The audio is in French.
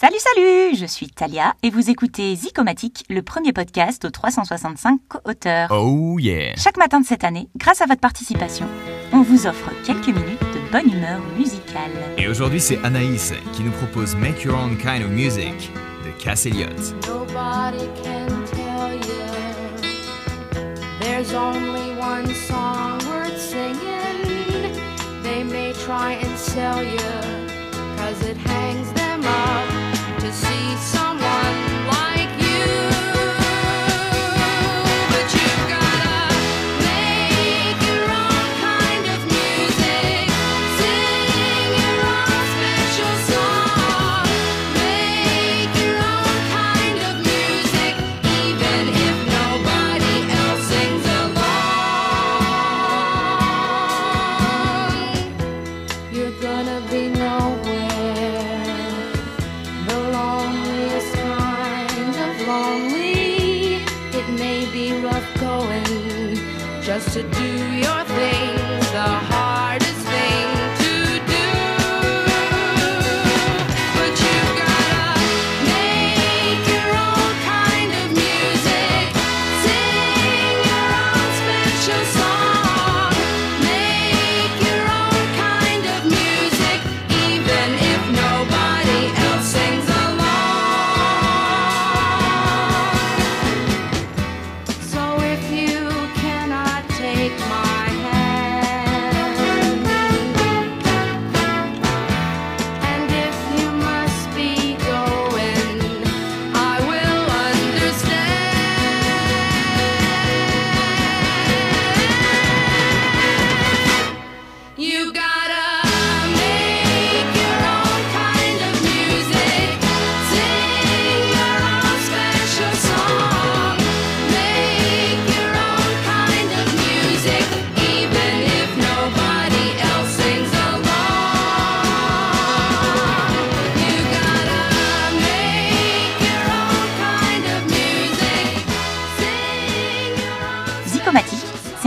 Salut, salut Je suis Talia et vous écoutez Zicomatique, le premier podcast aux 365 co-auteurs. Oh yeah Chaque matin de cette année, grâce à votre participation, on vous offre quelques minutes de bonne humeur musicale. Et aujourd'hui, c'est Anaïs qui nous propose Make Your Own Kind of Music de Cass Elliot. Nobody can tell you there's only one song worth singing. They may try and sell you, cause it hangs gonna be nowhere, the loneliest kind of lonely. It may be rough going just to do your thing, the